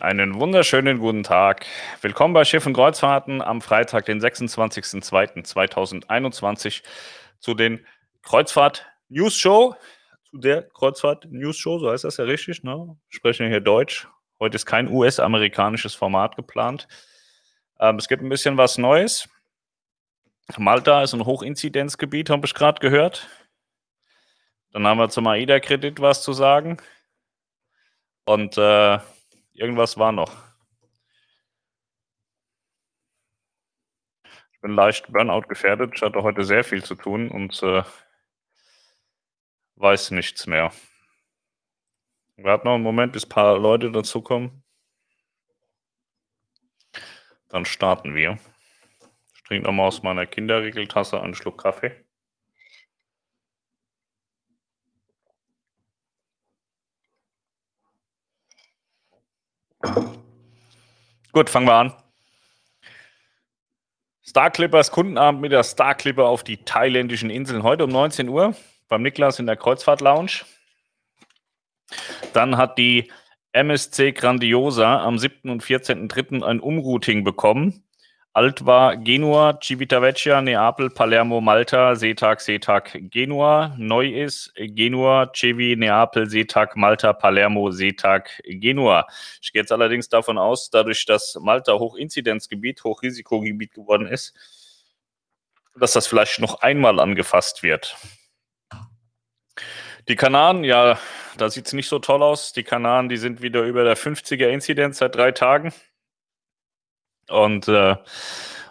Einen wunderschönen guten Tag. Willkommen bei Schiff und Kreuzfahrten am Freitag, den 26.02.2021 zu den Kreuzfahrt News Show. Zu der Kreuzfahrt News Show, so heißt das ja richtig, ne? Sprechen hier Deutsch. Heute ist kein US-amerikanisches Format geplant. Ähm, es gibt ein bisschen was Neues. Malta ist ein Hochinzidenzgebiet, habe ich gerade gehört. Dann haben wir zum AIDA-Kredit was zu sagen. Und äh, Irgendwas war noch. Ich bin leicht Burnout gefährdet. Ich hatte heute sehr viel zu tun und äh, weiß nichts mehr. Wir hatten noch einen Moment, bis ein paar Leute dazukommen. Dann starten wir. Ich trinke nochmal aus meiner Kinderregeltasse einen Schluck Kaffee. Gut, fangen wir an. Star Clippers Kundenabend mit der Star Clipper auf die thailändischen Inseln. Heute um 19 Uhr beim Niklas in der Kreuzfahrt Lounge. Dann hat die MSC Grandiosa am 7. und 14.3. ein Umrouting bekommen. Alt war Genua, Civitavecchia, Neapel, Palermo, Malta, Seetag, Seetag, Genua. Neu ist Genua, Cevi, Neapel, Seetag, Malta, Palermo, Seetag, Genua. Ich gehe jetzt allerdings davon aus, dadurch, dass Malta Hochinzidenzgebiet, Hochrisikogebiet geworden ist, dass das vielleicht noch einmal angefasst wird. Die Kanaren, ja, da sieht es nicht so toll aus. Die Kanaren, die sind wieder über der 50er Inzidenz seit drei Tagen. Und äh,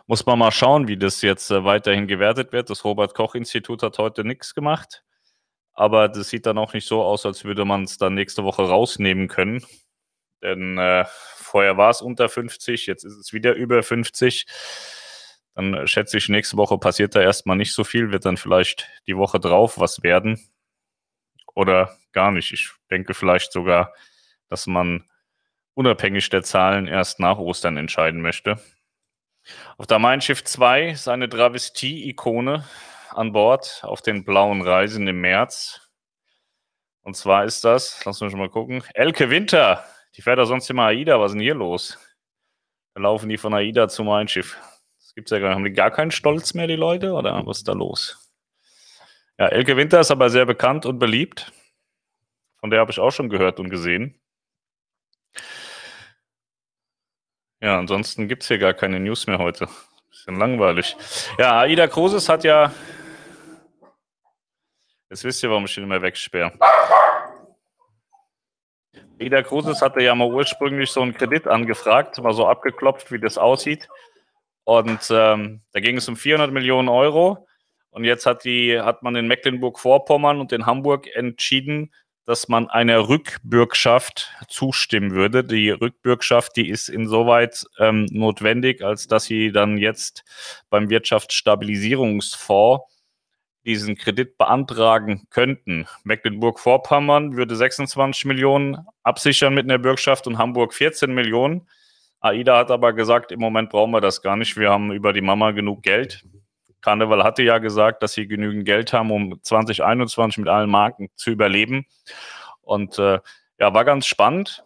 muss man mal schauen, wie das jetzt äh, weiterhin gewertet wird. Das Robert-Koch-Institut hat heute nichts gemacht. Aber das sieht dann auch nicht so aus, als würde man es dann nächste Woche rausnehmen können. Denn äh, vorher war es unter 50, jetzt ist es wieder über 50. Dann äh, schätze ich, nächste Woche passiert da erstmal nicht so viel, wird dann vielleicht die Woche drauf was werden. Oder gar nicht. Ich denke vielleicht sogar, dass man unabhängig der Zahlen erst nach Ostern entscheiden möchte. Auf der Mein Schiff 2 ist eine Travestie-Ikone an Bord auf den blauen Reisen im März. Und zwar ist das, lassen wir schon mal gucken, Elke Winter. Die fährt ja sonst immer AIDA. Was ist denn hier los? Da laufen die von AIDA zum Mein Schiff. Das gibt's ja gar nicht. Haben die gar keinen Stolz mehr, die Leute? Oder was ist da los? Ja, Elke Winter ist aber sehr bekannt und beliebt. Von der habe ich auch schon gehört und gesehen. Ja, ansonsten gibt es hier gar keine News mehr heute. Bisschen langweilig. Ja, Aida Cruises hat ja. Jetzt wisst ihr, warum ich ihn immer wegsperre. Aida Cruises hatte ja mal ursprünglich so einen Kredit angefragt, mal so abgeklopft, wie das aussieht. Und ähm, da ging es um 400 Millionen Euro. Und jetzt hat, die, hat man in Mecklenburg-Vorpommern und in Hamburg entschieden, dass man einer Rückbürgschaft zustimmen würde. Die Rückbürgschaft, die ist insoweit ähm, notwendig, als dass sie dann jetzt beim Wirtschaftsstabilisierungsfonds diesen Kredit beantragen könnten. Mecklenburg-Vorpommern würde 26 Millionen absichern mit einer Bürgschaft und Hamburg 14 Millionen. AIDA hat aber gesagt, im Moment brauchen wir das gar nicht. Wir haben über die Mama genug Geld. Karneval hatte ja gesagt, dass sie genügend Geld haben, um 2021 mit allen Marken zu überleben. Und äh, ja, war ganz spannend.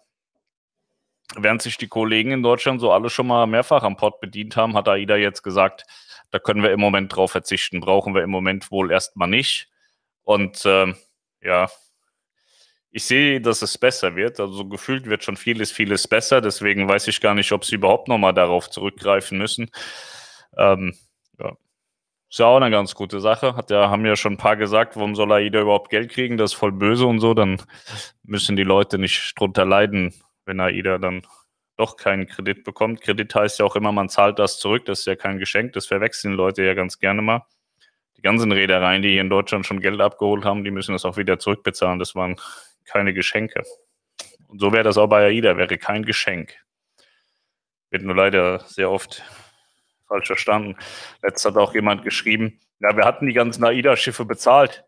Während sich die Kollegen in Deutschland so alle schon mal mehrfach am Pott bedient haben, hat AIDA jetzt gesagt, da können wir im Moment drauf verzichten, brauchen wir im Moment wohl erstmal nicht. Und äh, ja, ich sehe, dass es besser wird. Also gefühlt wird schon vieles, vieles besser. Deswegen weiß ich gar nicht, ob sie überhaupt nochmal darauf zurückgreifen müssen. Ähm, ist ja auch eine ganz gute Sache. Hat ja, haben ja schon ein paar gesagt, warum soll AIDA überhaupt Geld kriegen? Das ist voll böse und so. Dann müssen die Leute nicht drunter leiden, wenn AIDA dann doch keinen Kredit bekommt. Kredit heißt ja auch immer, man zahlt das zurück. Das ist ja kein Geschenk. Das verwechseln Leute ja ganz gerne mal. Die ganzen Reedereien, die hier in Deutschland schon Geld abgeholt haben, die müssen das auch wieder zurückbezahlen. Das waren keine Geschenke. Und so wäre das auch bei AIDA, wäre kein Geschenk. Wird nur leider sehr oft falsch verstanden. Letzt hat auch jemand geschrieben, ja, wir hatten die ganzen AIDA-Schiffe bezahlt.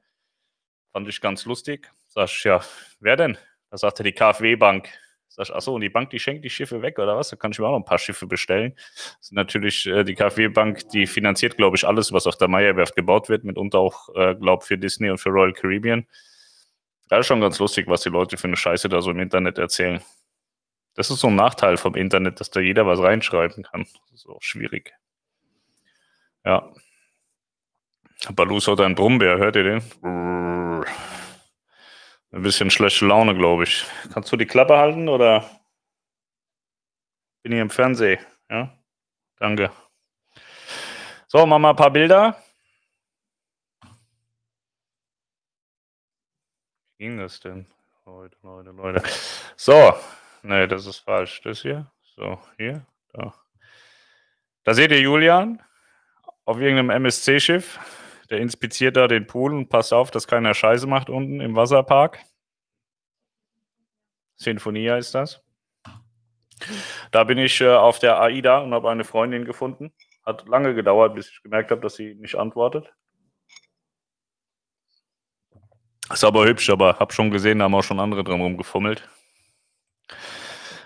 Fand ich ganz lustig. Sag ich, ja, wer denn? Da sagte die KfW-Bank. Sag ich, achso, und die Bank, die schenkt die Schiffe weg oder was? Da kann ich mir auch noch ein paar Schiffe bestellen. Das ist natürlich äh, die KfW-Bank, die finanziert, glaube ich, alles, was auf der Meierwerft gebaut wird, mitunter auch, äh, glaube für Disney und für Royal Caribbean. Das ist schon ganz lustig, was die Leute für eine Scheiße da so im Internet erzählen. Das ist so ein Nachteil vom Internet, dass da jeder was reinschreiben kann. Das ist auch schwierig. Ja. Balus hat einen Brummbär, hört ihr den? Ein bisschen schlechte Laune, glaube ich. Kannst du die Klappe halten oder bin ich im Fernsehen? Ja, danke. So, machen wir ein paar Bilder. Wie ging das denn? Leute, Leute, Leute. So, ne, das ist falsch. Das hier. So, hier, da. Da seht ihr Julian auf irgendeinem MSC-Schiff. Der inspiziert da den Pool und passt auf, dass keiner Scheiße macht unten im Wasserpark. Sinfonia ist das. Da bin ich äh, auf der AIDA und habe eine Freundin gefunden. Hat lange gedauert, bis ich gemerkt habe, dass sie nicht antwortet. Ist aber hübsch, aber habe schon gesehen, da haben auch schon andere drum rumgefummelt.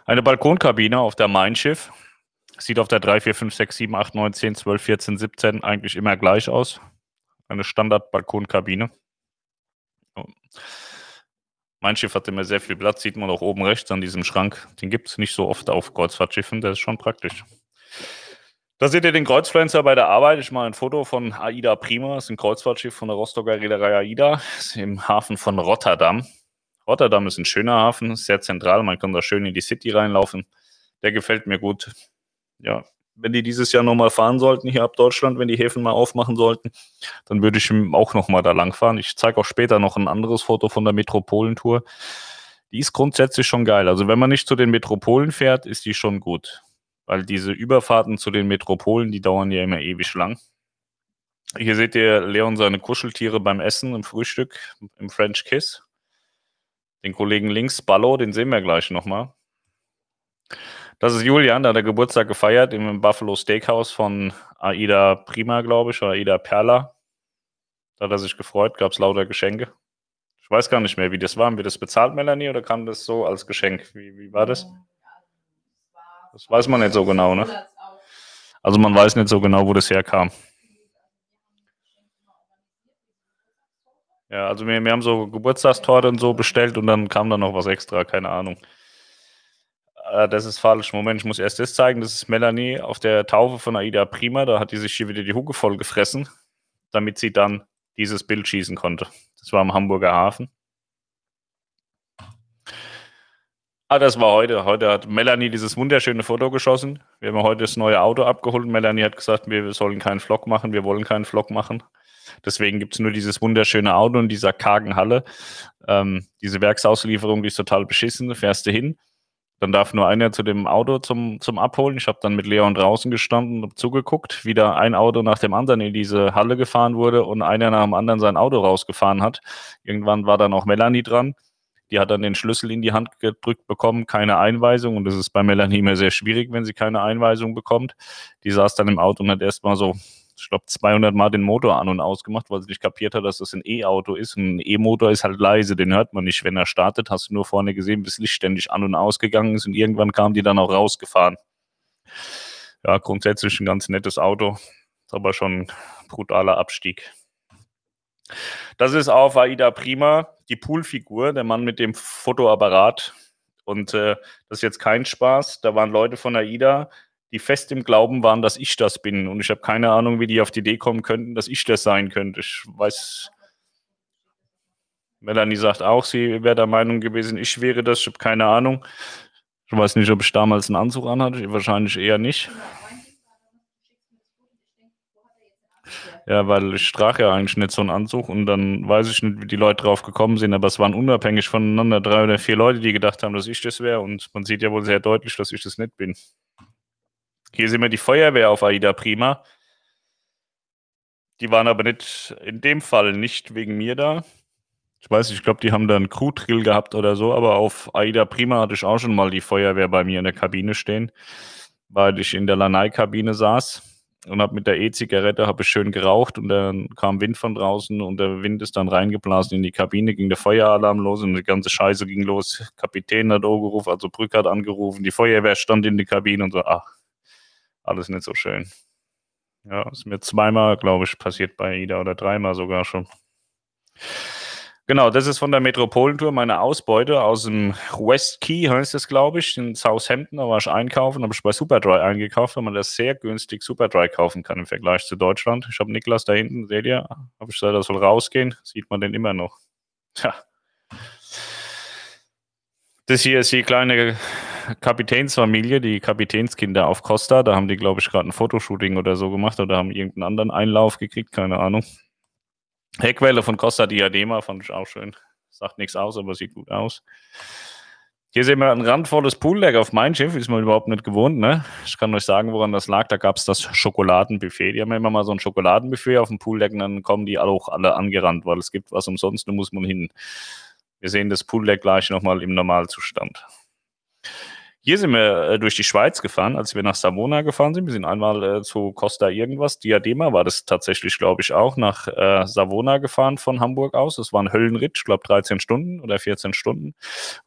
Eine Balkonkabine auf der Mein Schiff. Sieht auf der 3, 4, 5, 6, 7, 8, 9, 10, 12, 14, 17 eigentlich immer gleich aus. Eine Standard-Balkonkabine. Mein Schiff hat immer sehr viel Platz, sieht man auch oben rechts an diesem Schrank. Den gibt es nicht so oft auf Kreuzfahrtschiffen, der ist schon praktisch. Da seht ihr den Kreuzpflanzer bei der Arbeit. Ich mache ein Foto von AIDA Prima. Das ist ein Kreuzfahrtschiff von der Rostocker Reederei AIDA. Ist im Hafen von Rotterdam. Rotterdam ist ein schöner Hafen, sehr zentral. Man kann da schön in die City reinlaufen. Der gefällt mir gut ja, wenn die dieses Jahr nochmal fahren sollten hier ab Deutschland, wenn die Häfen mal aufmachen sollten, dann würde ich auch nochmal da lang fahren. Ich zeige auch später noch ein anderes Foto von der Metropolentour. Die ist grundsätzlich schon geil. Also wenn man nicht zu den Metropolen fährt, ist die schon gut. Weil diese Überfahrten zu den Metropolen, die dauern ja immer ewig lang. Hier seht ihr Leon seine Kuscheltiere beim Essen im Frühstück, im French Kiss. Den Kollegen links, Ballo, den sehen wir gleich nochmal. Das ist Julian, der hat Geburtstag gefeiert im Buffalo Steakhouse von Aida Prima, glaube ich, oder Aida Perla. Da hat er sich gefreut, gab es lauter Geschenke. Ich weiß gar nicht mehr, wie das war. Haben wir das bezahlt, Melanie, oder kam das so als Geschenk? Wie, wie war das? Das weiß man nicht so genau, ne? Also man weiß nicht so genau, wo das herkam. Ja, also wir, wir haben so Geburtstagstorte und so bestellt und dann kam da noch was extra, keine Ahnung. Äh, das ist falsch. Moment, ich muss erst das zeigen. Das ist Melanie auf der Taufe von Aida Prima. Da hat die sich hier wieder die Hucke voll gefressen, damit sie dann dieses Bild schießen konnte. Das war am Hamburger Hafen. Ah, das war heute. Heute hat Melanie dieses wunderschöne Foto geschossen. Wir haben heute das neue Auto abgeholt. Melanie hat gesagt, wir sollen keinen Vlog machen, wir wollen keinen Vlog machen. Deswegen gibt es nur dieses wunderschöne Auto in dieser kargen Halle. Ähm, diese Werksauslieferung, die ist total beschissen. Fährst du hin, dann darf nur einer zu dem Auto zum, zum Abholen. Ich habe dann mit Leon draußen gestanden und zugeguckt, wie da ein Auto nach dem anderen in diese Halle gefahren wurde und einer nach dem anderen sein Auto rausgefahren hat. Irgendwann war dann auch Melanie dran. Die hat dann den Schlüssel in die Hand gedrückt bekommen, keine Einweisung. Und das ist bei Melanie immer sehr schwierig, wenn sie keine Einweisung bekommt. Die saß dann im Auto und hat erstmal so ich glaube, 200 Mal den Motor an und ausgemacht, weil sie nicht kapiert hat, dass das ein E-Auto ist. Ein E-Motor ist halt leise, den hört man nicht. Wenn er startet, hast du nur vorne gesehen, bis Licht ständig an und ausgegangen ist und irgendwann kam die dann auch rausgefahren. Ja, grundsätzlich ein ganz nettes Auto, aber schon ein brutaler Abstieg. Das ist auf Aida Prima die Poolfigur, der Mann mit dem Fotoapparat. Und äh, das ist jetzt kein Spaß. Da waren Leute von Aida, die fest im Glauben waren, dass ich das bin. Und ich habe keine Ahnung, wie die auf die Idee kommen könnten, dass ich das sein könnte. Ich weiß, Melanie sagt auch, sie wäre der Meinung gewesen, ich wäre das. Ich habe keine Ahnung. Ich weiß nicht, ob ich damals einen Anzug anhatte. Wahrscheinlich eher nicht. Ja, weil ich trage ja eigentlich nicht so einen Anzug und dann weiß ich nicht, wie die Leute drauf gekommen sind, aber es waren unabhängig voneinander drei oder vier Leute, die gedacht haben, dass ich das wäre und man sieht ja wohl sehr deutlich, dass ich das nicht bin. Hier sehen wir die Feuerwehr auf Aida Prima. Die waren aber nicht, in dem Fall nicht wegen mir da. Ich weiß nicht, ich glaube, die haben da einen Crew-Drill gehabt oder so, aber auf Aida Prima hatte ich auch schon mal die Feuerwehr bei mir in der Kabine stehen, weil ich in der Lanai-Kabine saß und habe mit der E-Zigarette habe ich schön geraucht und dann kam Wind von draußen und der Wind ist dann reingeblasen in die Kabine, ging der Feueralarm los und die ganze Scheiße ging los. Kapitän hat angerufen, also Brück hat angerufen, die Feuerwehr stand in der Kabine und so, ach, alles nicht so schön. Ja, ist mir zweimal, glaube ich, passiert bei Ida oder dreimal sogar schon. Genau, das ist von der Metropolentour meine Ausbeute aus dem West Key, heißt das, glaube ich, in Southampton. Da war ich einkaufen, habe ich bei Superdry eingekauft, weil man das sehr günstig Superdry kaufen kann im Vergleich zu Deutschland. Ich habe Niklas da hinten, seht ihr, habe ich gesagt, das soll rausgehen, sieht man den immer noch. Tja. Das hier ist die kleine Kapitänsfamilie, die Kapitänskinder auf Costa. Da haben die, glaube ich, gerade ein Fotoshooting oder so gemacht oder haben irgendeinen anderen Einlauf gekriegt, keine Ahnung. Heckwelle von Costa Diadema fand ich auch schön. Sagt nichts aus, aber sieht gut aus. Hier sehen wir ein randvolles Pooldeck auf mein Schiff, ist man überhaupt nicht gewohnt. Ne? Ich kann euch sagen, woran das lag. Da gab es das Schokoladenbuffet. Die haben immer mal so ein Schokoladenbuffet auf dem Pooldeck und dann kommen die auch alle angerannt, weil es gibt was umsonst, da muss man hin. Wir sehen das Pooldeck gleich nochmal im Normalzustand. Hier sind wir äh, durch die Schweiz gefahren, als wir nach Savona gefahren sind. Wir sind einmal äh, zu Costa irgendwas. Diadema war das tatsächlich, glaube ich, auch nach äh, Savona gefahren von Hamburg aus. Das war ein Höllenritt, ich glaube 13 Stunden oder 14 Stunden.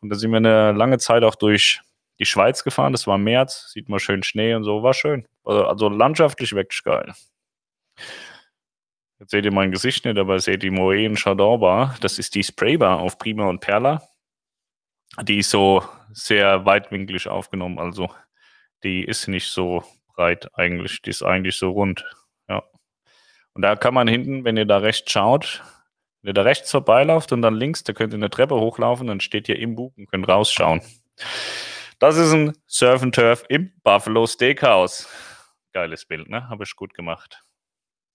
Und da sind wir eine lange Zeit auch durch die Schweiz gefahren. Das war März, sieht man schön Schnee und so, war schön. Also, also landschaftlich wirklich geil. Jetzt seht ihr mein Gesicht nicht, aber seht die Moe Chardon Bar. Das ist die Spraybar auf Prima und Perla. Die ist so sehr weitwinklig aufgenommen. Also die ist nicht so breit eigentlich. Die ist eigentlich so rund. Ja. Und da kann man hinten, wenn ihr da rechts schaut, wenn ihr da rechts vorbeilauft und dann links, da könnt ihr eine Treppe hochlaufen, dann steht ihr im Bug und könnt rausschauen. Das ist ein Surf and Turf im Buffalo Steakhouse. Geiles Bild, ne? Habe ich gut gemacht.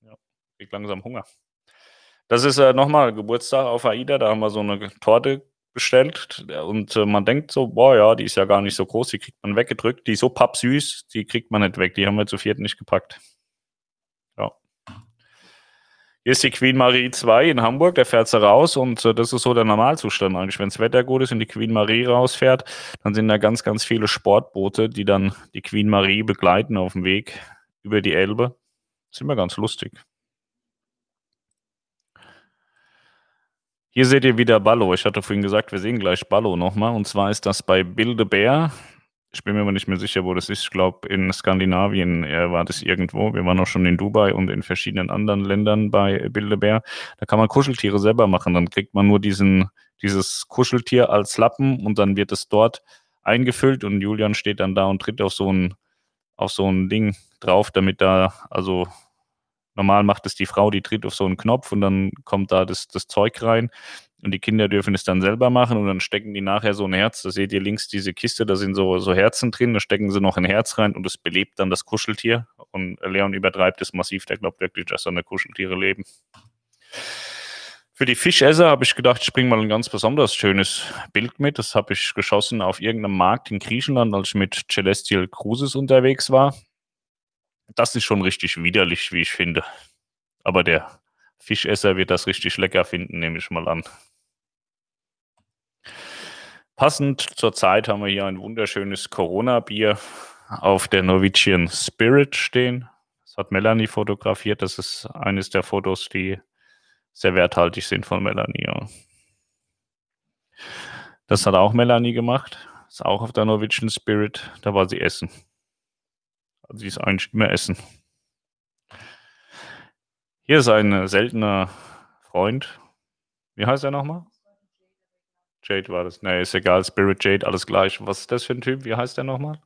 Ja, krieg langsam Hunger. Das ist äh, nochmal Geburtstag auf AIDA. Da haben wir so eine Torte bestellt und äh, man denkt so, boah, ja, die ist ja gar nicht so groß, die kriegt man weggedrückt. Die ist so pappsüß, die kriegt man nicht weg. Die haben wir zu viert nicht gepackt. Ja. Hier ist die Queen Marie 2 in Hamburg, der fährt sie raus und äh, das ist so der Normalzustand eigentlich. Wenn das Wetter gut ist und die Queen Marie rausfährt, dann sind da ganz, ganz viele Sportboote, die dann die Queen Marie begleiten auf dem Weg über die Elbe. Das ist immer ganz lustig. Hier seht ihr wieder Ballo. Ich hatte vorhin gesagt, wir sehen gleich Ballo nochmal. Und zwar ist das bei Bilde Bär. Ich bin mir aber nicht mehr sicher, wo das ist. Ich glaube, in Skandinavien war das irgendwo. Wir waren auch schon in Dubai und in verschiedenen anderen Ländern bei Bilde Bär. Da kann man Kuscheltiere selber machen. Dann kriegt man nur diesen, dieses Kuscheltier als Lappen und dann wird es dort eingefüllt und Julian steht dann da und tritt auf so ein, auf so ein Ding drauf, damit da also Normal macht es die Frau, die tritt auf so einen Knopf und dann kommt da das, das Zeug rein. Und die Kinder dürfen es dann selber machen und dann stecken die nachher so ein Herz. Da seht ihr links diese Kiste, da sind so, so Herzen drin, da stecken sie noch ein Herz rein und es belebt dann das Kuscheltier. Und Leon übertreibt es massiv, der glaubt wirklich, dass da Kuscheltiere leben. Für die Fischesser habe ich gedacht, ich bringe mal ein ganz besonders schönes Bild mit. Das habe ich geschossen auf irgendeinem Markt in Griechenland, als ich mit Celestial Cruises unterwegs war. Das ist schon richtig widerlich, wie ich finde. Aber der Fischesser wird das richtig lecker finden, nehme ich mal an. Passend zur Zeit haben wir hier ein wunderschönes Corona-Bier auf der Norwegian Spirit stehen. Das hat Melanie fotografiert. Das ist eines der Fotos, die sehr werthaltig sind von Melanie. Das hat auch Melanie gemacht. Ist auch auf der Norwegian Spirit. Da war sie essen. Also sie ist eigentlich immer Essen. Hier ist ein äh, seltener Freund. Wie heißt er nochmal? Jade war das. Nee, ist egal. Spirit Jade, alles gleich. Was ist das für ein Typ? Wie heißt der nochmal?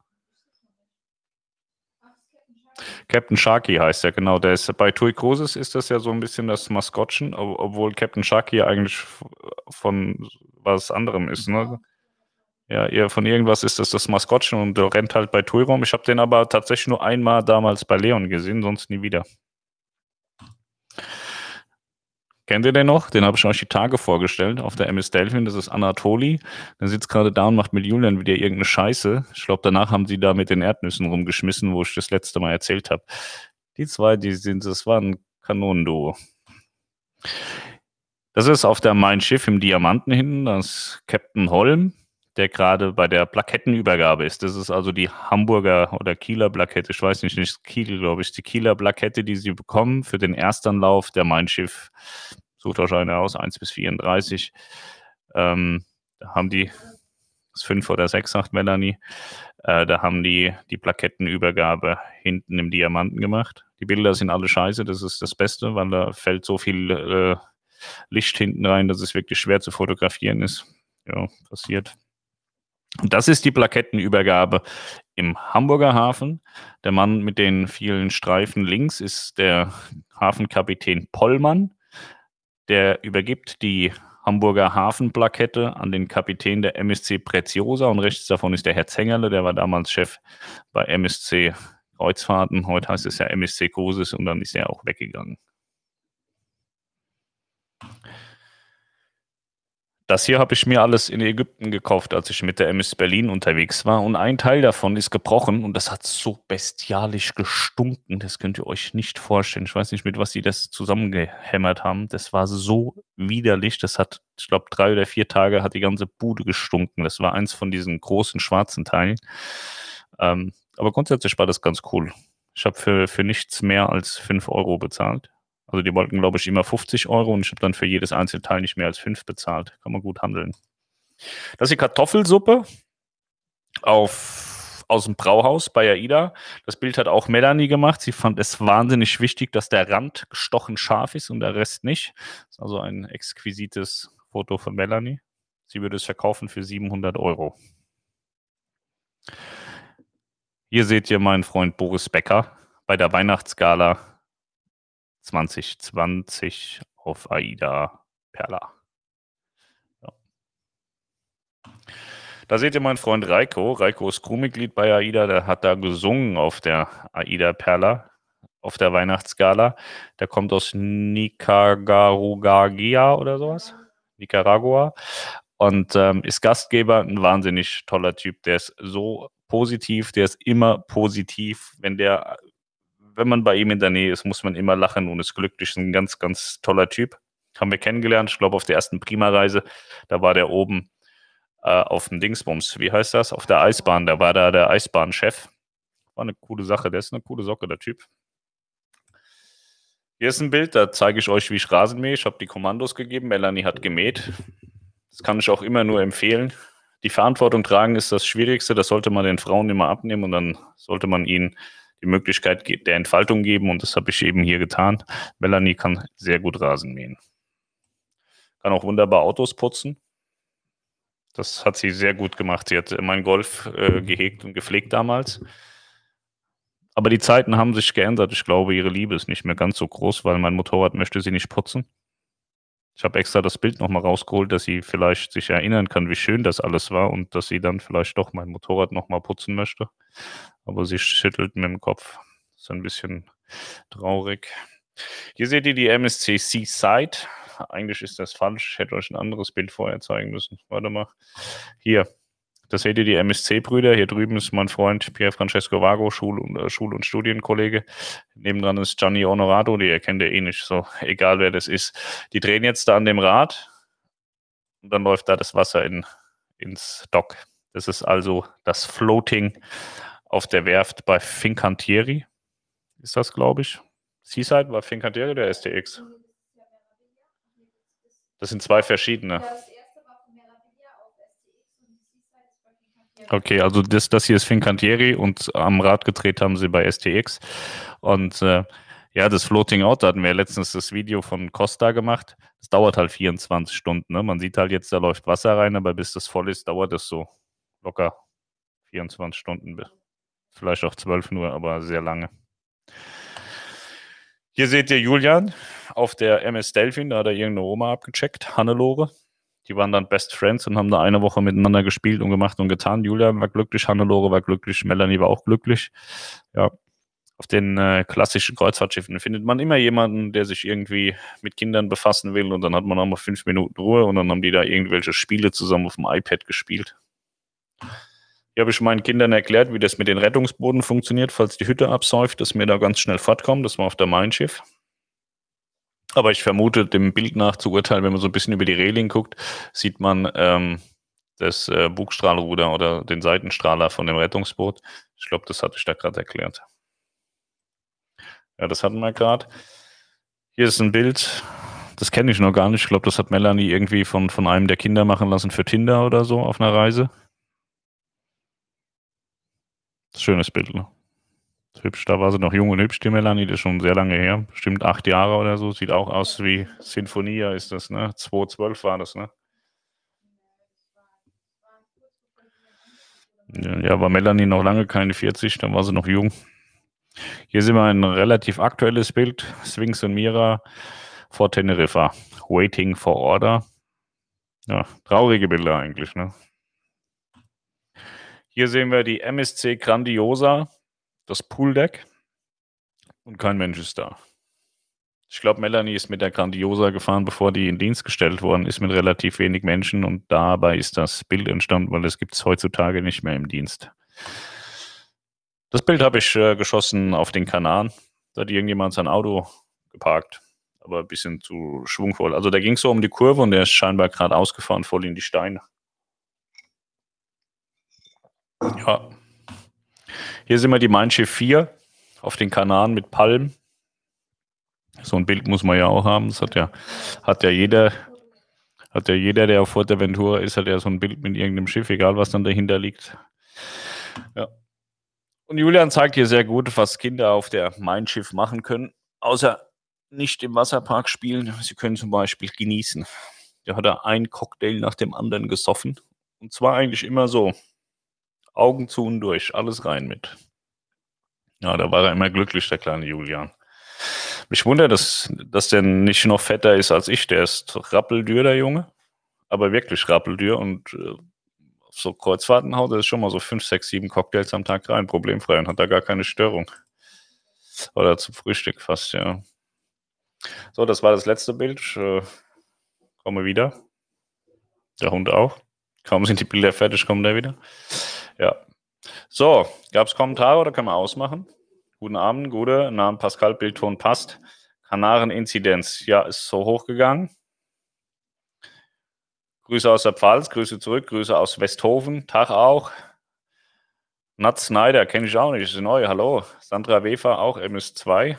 Captain Sharky heißt er, genau. Der ist bei Tui Cruises ist das ja so ein bisschen das Maskottchen, obwohl Captain Sharky eigentlich von was anderem ist. Ne? Ja, von irgendwas ist das das Maskottchen und rennt halt bei Tui rum. Ich habe den aber tatsächlich nur einmal damals bei Leon gesehen, sonst nie wieder. Kennt ihr den noch? Den habe ich euch die Tage vorgestellt auf der MS Delphin. Das ist Anatoli. Der sitzt gerade da und macht mit Julian wieder irgendeine Scheiße. Ich glaube, danach haben sie da mit den Erdnüssen rumgeschmissen, wo ich das letzte Mal erzählt habe. Die zwei, die sind, das war ein Kanonenduo. Das ist auf der Mein Schiff im Diamanten hinten, das ist Captain Holm der gerade bei der Plakettenübergabe ist. Das ist also die Hamburger oder Kieler Plakette, ich weiß nicht, nicht Kiel, glaube ich, die Kieler Plakette, die sie bekommen für den Erstanlauf der Mein Schiff. Sucht eine aus, 1 bis 34. Ähm, da haben die, das 5 oder 6, sagt Melanie, äh, da haben die die Plakettenübergabe hinten im Diamanten gemacht. Die Bilder sind alle scheiße, das ist das Beste, weil da fällt so viel äh, Licht hinten rein, dass es wirklich schwer zu fotografieren ist. Ja, passiert. Und das ist die Plakettenübergabe im Hamburger Hafen. Der Mann mit den vielen Streifen links ist der Hafenkapitän Pollmann. Der übergibt die Hamburger Hafenplakette an den Kapitän der MSC Preziosa und rechts davon ist der Herr Zengerle, der war damals Chef bei MSC Kreuzfahrten. Heute heißt es ja MSC Cruises und dann ist er auch weggegangen. Das hier habe ich mir alles in Ägypten gekauft, als ich mit der MS Berlin unterwegs war. Und ein Teil davon ist gebrochen und das hat so bestialisch gestunken. Das könnt ihr euch nicht vorstellen. Ich weiß nicht, mit was sie das zusammengehämmert haben. Das war so widerlich. Das hat, ich glaube, drei oder vier Tage hat die ganze Bude gestunken. Das war eins von diesen großen schwarzen Teilen. Ähm, aber grundsätzlich war das ganz cool. Ich habe für, für nichts mehr als fünf Euro bezahlt. Also die wollten, glaube ich, immer 50 Euro und ich habe dann für jedes Einzelteil nicht mehr als 5 bezahlt. Kann man gut handeln. Das ist die Kartoffelsuppe auf, aus dem Brauhaus bei AIDA. Das Bild hat auch Melanie gemacht. Sie fand es wahnsinnig wichtig, dass der Rand gestochen scharf ist und der Rest nicht. Das ist also ein exquisites Foto von Melanie. Sie würde es verkaufen für 700 Euro. Hier seht ihr meinen Freund Boris Becker bei der Weihnachtsgala 2020 auf AIDA Perla. Ja. Da seht ihr meinen Freund Reiko. Reiko ist Crewmitglied bei AIDA. Der hat da gesungen auf der AIDA Perla, auf der Weihnachtsgala. Der kommt aus Nicaragua oder sowas. Nicaragua. Und ähm, ist Gastgeber, ein wahnsinnig toller Typ. Der ist so positiv, der ist immer positiv. Wenn der wenn man bei ihm in der Nähe ist, muss man immer lachen und ist glücklich. Ist ein ganz, ganz toller Typ. Haben wir kennengelernt, ich glaube, auf der ersten Prima-Reise. Da war der oben äh, auf dem Dingsbums. Wie heißt das? Auf der Eisbahn. Da war da der Eisbahnchef. War eine coole Sache. Der ist eine coole Socke, der Typ. Hier ist ein Bild, da zeige ich euch, wie ich Rasen mähe. Ich habe die Kommandos gegeben. Melanie hat gemäht. Das kann ich auch immer nur empfehlen. Die Verantwortung tragen ist das Schwierigste. Das sollte man den Frauen immer abnehmen und dann sollte man ihnen die Möglichkeit der Entfaltung geben und das habe ich eben hier getan. Melanie kann sehr gut Rasen mähen. Kann auch wunderbar Autos putzen. Das hat sie sehr gut gemacht. Sie hat meinen Golf äh, gehegt und gepflegt damals. Aber die Zeiten haben sich geändert. Ich glaube, ihre Liebe ist nicht mehr ganz so groß, weil mein Motorrad möchte sie nicht putzen. Ich habe extra das Bild nochmal rausgeholt, dass sie vielleicht sich erinnern kann, wie schön das alles war und dass sie dann vielleicht doch mein Motorrad nochmal putzen möchte. Aber sie schüttelt mit dem Kopf. Ist ein bisschen traurig. Hier seht ihr die MSC Seaside. Eigentlich ist das falsch. Ich hätte euch ein anderes Bild vorher zeigen müssen. Warte mal. Hier. Das seht ihr die MSC-Brüder. Hier drüben ist mein Freund Pier Francesco Vago, Schul- und, äh, Schul und Studienkollege. Nebendran ist Gianni Honorato, die erkennt ihr eh nicht, so egal wer das ist. Die drehen jetzt da an dem Rad und dann läuft da das Wasser in, ins Dock. Das ist also das Floating auf der Werft bei Fincantieri. Ist das, glaube ich. Seaside war Fincantieri oder STX? Das sind zwei verschiedene. Okay, also das, das hier ist Fincantieri und am Rad gedreht haben sie bei STX. Und äh, ja, das Floating Out, da hatten wir letztens das Video von Costa gemacht. Das dauert halt 24 Stunden. Ne? Man sieht halt jetzt, da läuft Wasser rein, aber bis das voll ist, dauert es so locker 24 Stunden. Vielleicht auch 12 nur, aber sehr lange. Hier seht ihr Julian auf der MS Delphin, da hat er irgendeine Oma abgecheckt, Hannelore. Die waren dann Best Friends und haben da eine Woche miteinander gespielt und gemacht und getan. Julian war glücklich, Hannelore war glücklich, Melanie war auch glücklich. Ja, auf den äh, klassischen Kreuzfahrtschiffen findet man immer jemanden, der sich irgendwie mit Kindern befassen will und dann hat man auch mal fünf Minuten Ruhe und dann haben die da irgendwelche Spiele zusammen auf dem iPad gespielt. Hier habe ich meinen Kindern erklärt, wie das mit den Rettungsbooten funktioniert, falls die Hütte absäuft, dass wir da ganz schnell fortkommen. Das war auf der Main Schiff. Aber ich vermute, dem Bild nach zu urteilen, wenn man so ein bisschen über die Reling guckt, sieht man ähm, das äh, Bugstrahlruder oder den Seitenstrahler von dem Rettungsboot. Ich glaube, das hatte ich da gerade erklärt. Ja, das hatten wir gerade. Hier ist ein Bild, das kenne ich noch gar nicht. Ich glaube, das hat Melanie irgendwie von, von einem der Kinder machen lassen für Tinder oder so auf einer Reise. Schönes Bild, ne? Hübsch, da war sie noch jung und hübsch, die Melanie, das ist schon sehr lange her. Bestimmt acht Jahre oder so. Sieht auch aus wie Sinfonia ist das, ne? 2012 war das, ne? Ja, war Melanie noch lange keine 40, dann war sie noch jung. Hier sehen wir ein relativ aktuelles Bild. Sphinx und Mira vor Teneriffa. Waiting for Order. Ja, traurige Bilder eigentlich, ne? Hier sehen wir die MSC Grandiosa, das Pooldeck. Und kein Mensch ist da. Ich glaube, Melanie ist mit der Grandiosa gefahren, bevor die in Dienst gestellt worden ist, mit relativ wenig Menschen. Und dabei ist das Bild entstanden, weil das gibt es heutzutage nicht mehr im Dienst. Das Bild habe ich äh, geschossen auf den Kanal. Da hat irgendjemand sein Auto geparkt. Aber ein bisschen zu schwungvoll. Also da ging es so um die Kurve und der ist scheinbar gerade ausgefahren, voll in die Steine. Ja. Hier sind wir die Mindshift 4 auf den Kanaren mit Palmen. So ein Bild muss man ja auch haben. Das hat ja, hat ja jeder, hat ja jeder, der auf Fuerteventura ist, hat ja so ein Bild mit irgendeinem Schiff, egal was dann dahinter liegt. Ja. Und Julian zeigt hier sehr gut, was Kinder auf der Mindschiff machen können, außer nicht im Wasserpark spielen. Sie können zum Beispiel genießen. Da hat er einen Cocktail nach dem anderen gesoffen. Und zwar eigentlich immer so. Augen zu und durch, alles rein mit. Ja, da war er immer glücklich, der kleine Julian. Mich wundert, dass, dass der nicht noch fetter ist als ich. Der ist rappeldür, der Junge. Aber wirklich rappeldür. Und äh, so Kreuzfahrten haut er schon mal so fünf, sechs, sieben Cocktails am Tag rein, problemfrei und hat da gar keine Störung. Oder zum Frühstück fast, ja. So, das war das letzte Bild. Ich, äh, komme wieder. Der Hund auch. Kaum sind die Bilder fertig, kommt er wieder. Ja. So, gab es Kommentare oder können wir ausmachen? Guten Abend, gute. Namen Pascal, Bildton passt. Kanaren-Inzidenz, ja, ist so hochgegangen. Grüße aus der Pfalz, Grüße zurück, Grüße aus Westhofen, Tag auch. Nat Snyder, kenne ich auch nicht, ist neu, hallo. Sandra Wefer, auch MS2.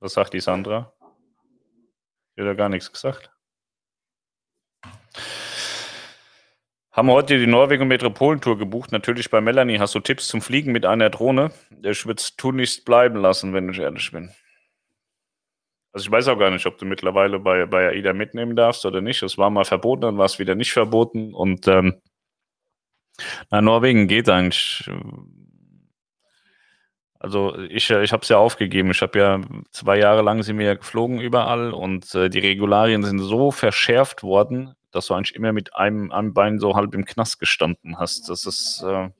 Was sagt die Sandra? Hat ja gar nichts gesagt. Haben heute die Norwegen Metropolentour gebucht. Natürlich bei Melanie. Hast du Tipps zum Fliegen mit einer Drohne? Ich würde es tunlichst bleiben lassen, wenn ich ehrlich bin. Also ich weiß auch gar nicht, ob du mittlerweile bei, bei AIDA mitnehmen darfst oder nicht. Es war mal verboten, dann war es wieder nicht verboten. Und ähm, na, Norwegen geht eigentlich. Also ich, ich habe es ja aufgegeben. Ich habe ja zwei Jahre lang sind wir ja geflogen überall und äh, die Regularien sind so verschärft worden, dass du eigentlich immer mit einem, einem Bein so halb im Knast gestanden hast. Das ist, äh,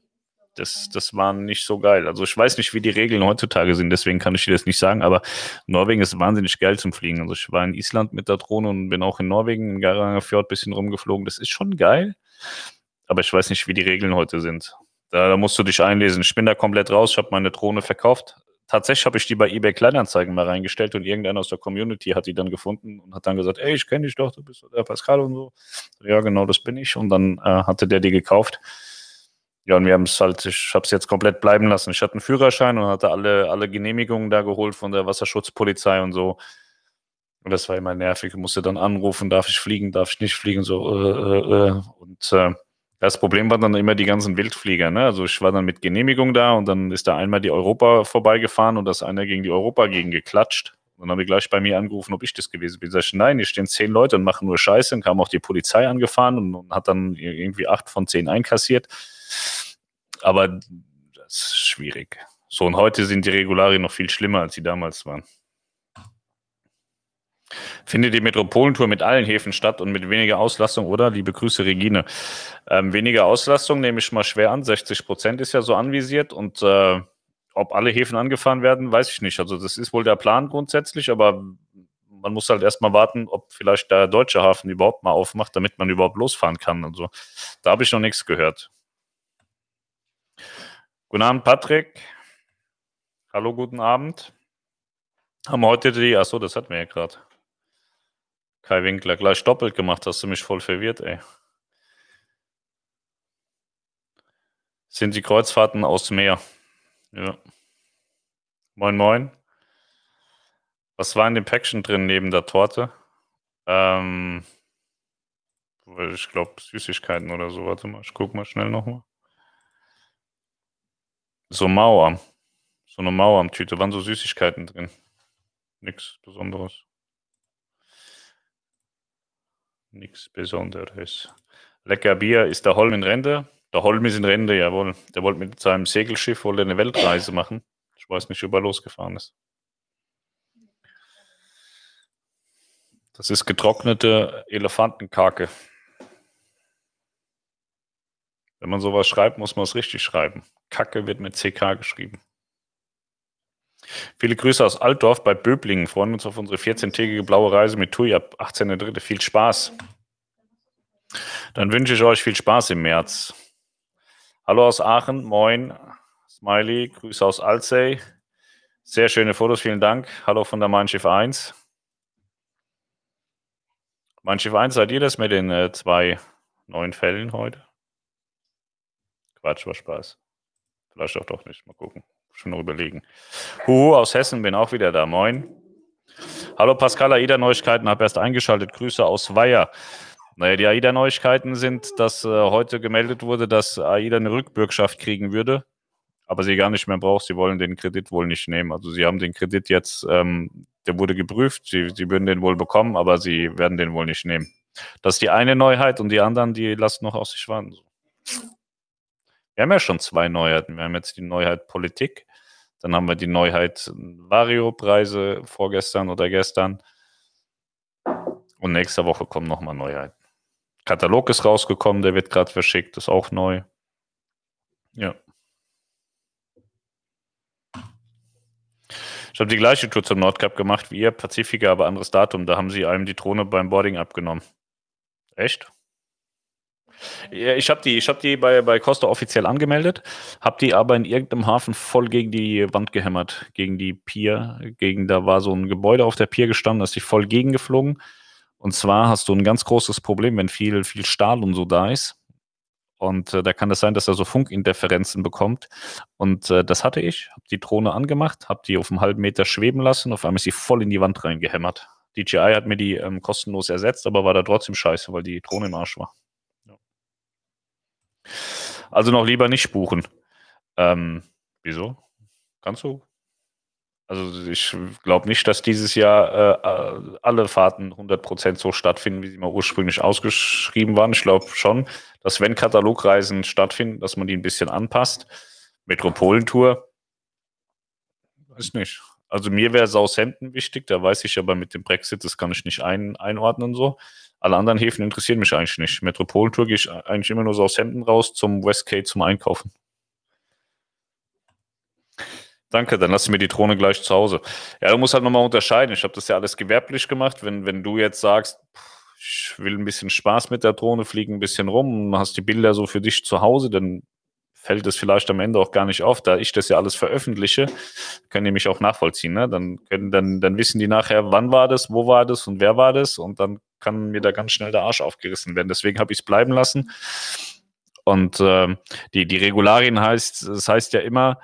das, das war nicht so geil. Also ich weiß nicht, wie die Regeln heutzutage sind, deswegen kann ich dir das nicht sagen, aber Norwegen ist wahnsinnig geil zum Fliegen. Also ich war in Island mit der Drohne und bin auch in Norwegen, in Garanger Fjord ein bisschen rumgeflogen. Das ist schon geil, aber ich weiß nicht, wie die Regeln heute sind. Da, da musst du dich einlesen. Ich bin da komplett raus. Ich habe meine Drohne verkauft, tatsächlich habe ich die bei eBay Kleinanzeigen mal reingestellt und irgendeiner aus der Community hat die dann gefunden und hat dann gesagt, ey, ich kenne dich doch, du bist der Pascal und so. Ja, genau, das bin ich. Und dann äh, hatte der die gekauft. Ja, und wir haben es halt, ich habe es jetzt komplett bleiben lassen. Ich hatte einen Führerschein und hatte alle, alle Genehmigungen da geholt von der Wasserschutzpolizei und so. Und das war immer nervig. Ich musste dann anrufen, darf ich fliegen, darf ich nicht fliegen, so. Äh, äh, äh. und äh, das Problem waren dann immer die ganzen Wildflieger. Ne? Also ich war dann mit Genehmigung da und dann ist da einmal die Europa vorbeigefahren und das einer gegen die Europa gegen geklatscht. Und dann haben die gleich bei mir angerufen, ob ich das gewesen bin. Sag ich, nein, hier stehen zehn Leute und machen nur Scheiße. Dann kam auch die Polizei angefahren und, und hat dann irgendwie acht von zehn einkassiert. Aber das ist schwierig. So, und heute sind die Regularien noch viel schlimmer, als sie damals waren. Findet die Metropolentour mit allen Häfen statt und mit weniger Auslastung, oder? Liebe Grüße, Regine. Ähm, weniger Auslastung nehme ich mal schwer an. 60 Prozent ist ja so anvisiert und äh, ob alle Häfen angefahren werden, weiß ich nicht. Also das ist wohl der Plan grundsätzlich, aber man muss halt erstmal warten, ob vielleicht der deutsche Hafen überhaupt mal aufmacht, damit man überhaupt losfahren kann. Also da habe ich noch nichts gehört. Guten Abend, Patrick. Hallo, guten Abend. Haben wir heute die, achso, das hatten wir ja gerade. Kai Winkler, gleich doppelt gemacht, hast du mich voll verwirrt, ey. Sind die Kreuzfahrten aus Meer? Ja. Moin, moin. Was war in dem Päckchen drin neben der Torte? Ähm, ich glaube Süßigkeiten oder so. Warte mal, ich guck mal schnell nochmal. So Mauer. So eine Mauer am Tüte, waren so Süßigkeiten drin. Nichts Besonderes. Nichts Besonderes. Lecker Bier. Ist der Holm in Rente? Der Holm ist in Rente, jawohl. Der wollte mit seinem Segelschiff wollte eine Weltreise machen. Ich weiß nicht, ob er losgefahren ist. Das ist getrocknete Elefantenkake. Wenn man sowas schreibt, muss man es richtig schreiben. Kacke wird mit CK geschrieben. Viele Grüße aus Altdorf bei Böblingen. Freuen uns auf unsere 14-tägige blaue Reise mit TUI ab 18.03. Viel Spaß. Dann wünsche ich euch viel Spaß im März. Hallo aus Aachen, moin. Smiley, Grüße aus Alzey. Sehr schöne Fotos, vielen Dank. Hallo von der Mein Schiff 1. Mein Schiff 1, seid ihr das mit den äh, zwei neuen Fällen heute? Quatsch, war Spaß. Vielleicht auch doch nicht. Mal gucken. Schon überlegen. Huhu aus Hessen, bin auch wieder da. Moin. Hallo Pascal, AIDA-Neuigkeiten, habe erst eingeschaltet. Grüße aus Weiher. Naja, die AIDA-Neuigkeiten sind, dass äh, heute gemeldet wurde, dass AIDA eine Rückbürgschaft kriegen würde, aber sie gar nicht mehr braucht. Sie wollen den Kredit wohl nicht nehmen. Also sie haben den Kredit jetzt, ähm, der wurde geprüft, sie, sie würden den wohl bekommen, aber sie werden den wohl nicht nehmen. Das ist die eine Neuheit und die anderen, die lassen noch aus sich warten. Wir haben ja schon zwei Neuheiten. Wir haben jetzt die Neuheit Politik, dann haben wir die Neuheit Vario-Preise vorgestern oder gestern. Und nächste Woche kommen nochmal Neuheiten. Katalog ist rausgekommen, der wird gerade verschickt, ist auch neu. Ja. Ich habe die gleiche Tour zum Nordkap gemacht wie ihr, Pazifika, aber anderes Datum. Da haben sie einem die Drohne beim Boarding abgenommen. Echt? Ja, ich habe die, ich hab die bei, bei Costa offiziell angemeldet, habe die aber in irgendeinem Hafen voll gegen die Wand gehämmert, gegen die Pier, gegen, da war so ein Gebäude auf der Pier gestanden, da ist die voll gegengeflogen. Und zwar hast du ein ganz großes Problem, wenn viel, viel Stahl und so da ist. Und äh, da kann es das sein, dass er so Funkinterferenzen bekommt. Und äh, das hatte ich, habe die Drohne angemacht, habe die auf einem halben Meter schweben lassen, auf einmal ist sie voll in die Wand reingehämmert. DJI hat mir die ähm, kostenlos ersetzt, aber war da trotzdem scheiße, weil die Drohne im Arsch war. Also noch lieber nicht buchen. Ähm, wieso? Kannst du? Also ich glaube nicht, dass dieses Jahr äh, alle Fahrten 100% so stattfinden, wie sie mal ursprünglich ausgeschrieben waren. Ich glaube schon, dass wenn Katalogreisen stattfinden, dass man die ein bisschen anpasst. Metropolentour, weiß nicht. Also mir wäre Southampton wichtig, da weiß ich aber mit dem Brexit, das kann ich nicht ein, einordnen so. Alle anderen Häfen interessieren mich eigentlich nicht. Metropolentour gehe ich eigentlich immer nur so aus Hemden raus zum Westgate zum Einkaufen. Danke, dann lass mir die Drohne gleich zu Hause. Ja, du musst halt nochmal unterscheiden. Ich habe das ja alles gewerblich gemacht. Wenn, wenn du jetzt sagst, ich will ein bisschen Spaß mit der Drohne, fliegen ein bisschen rum und hast die Bilder so für dich zu Hause, dann fällt es vielleicht am Ende auch gar nicht auf, da ich das ja alles veröffentliche, können die mich auch nachvollziehen. Ne? Dann, können, dann, dann wissen die nachher, wann war das, wo war das und wer war das und dann kann mir da ganz schnell der Arsch aufgerissen werden. Deswegen habe ich es bleiben lassen. Und äh, die, die Regularien heißt, das heißt ja immer,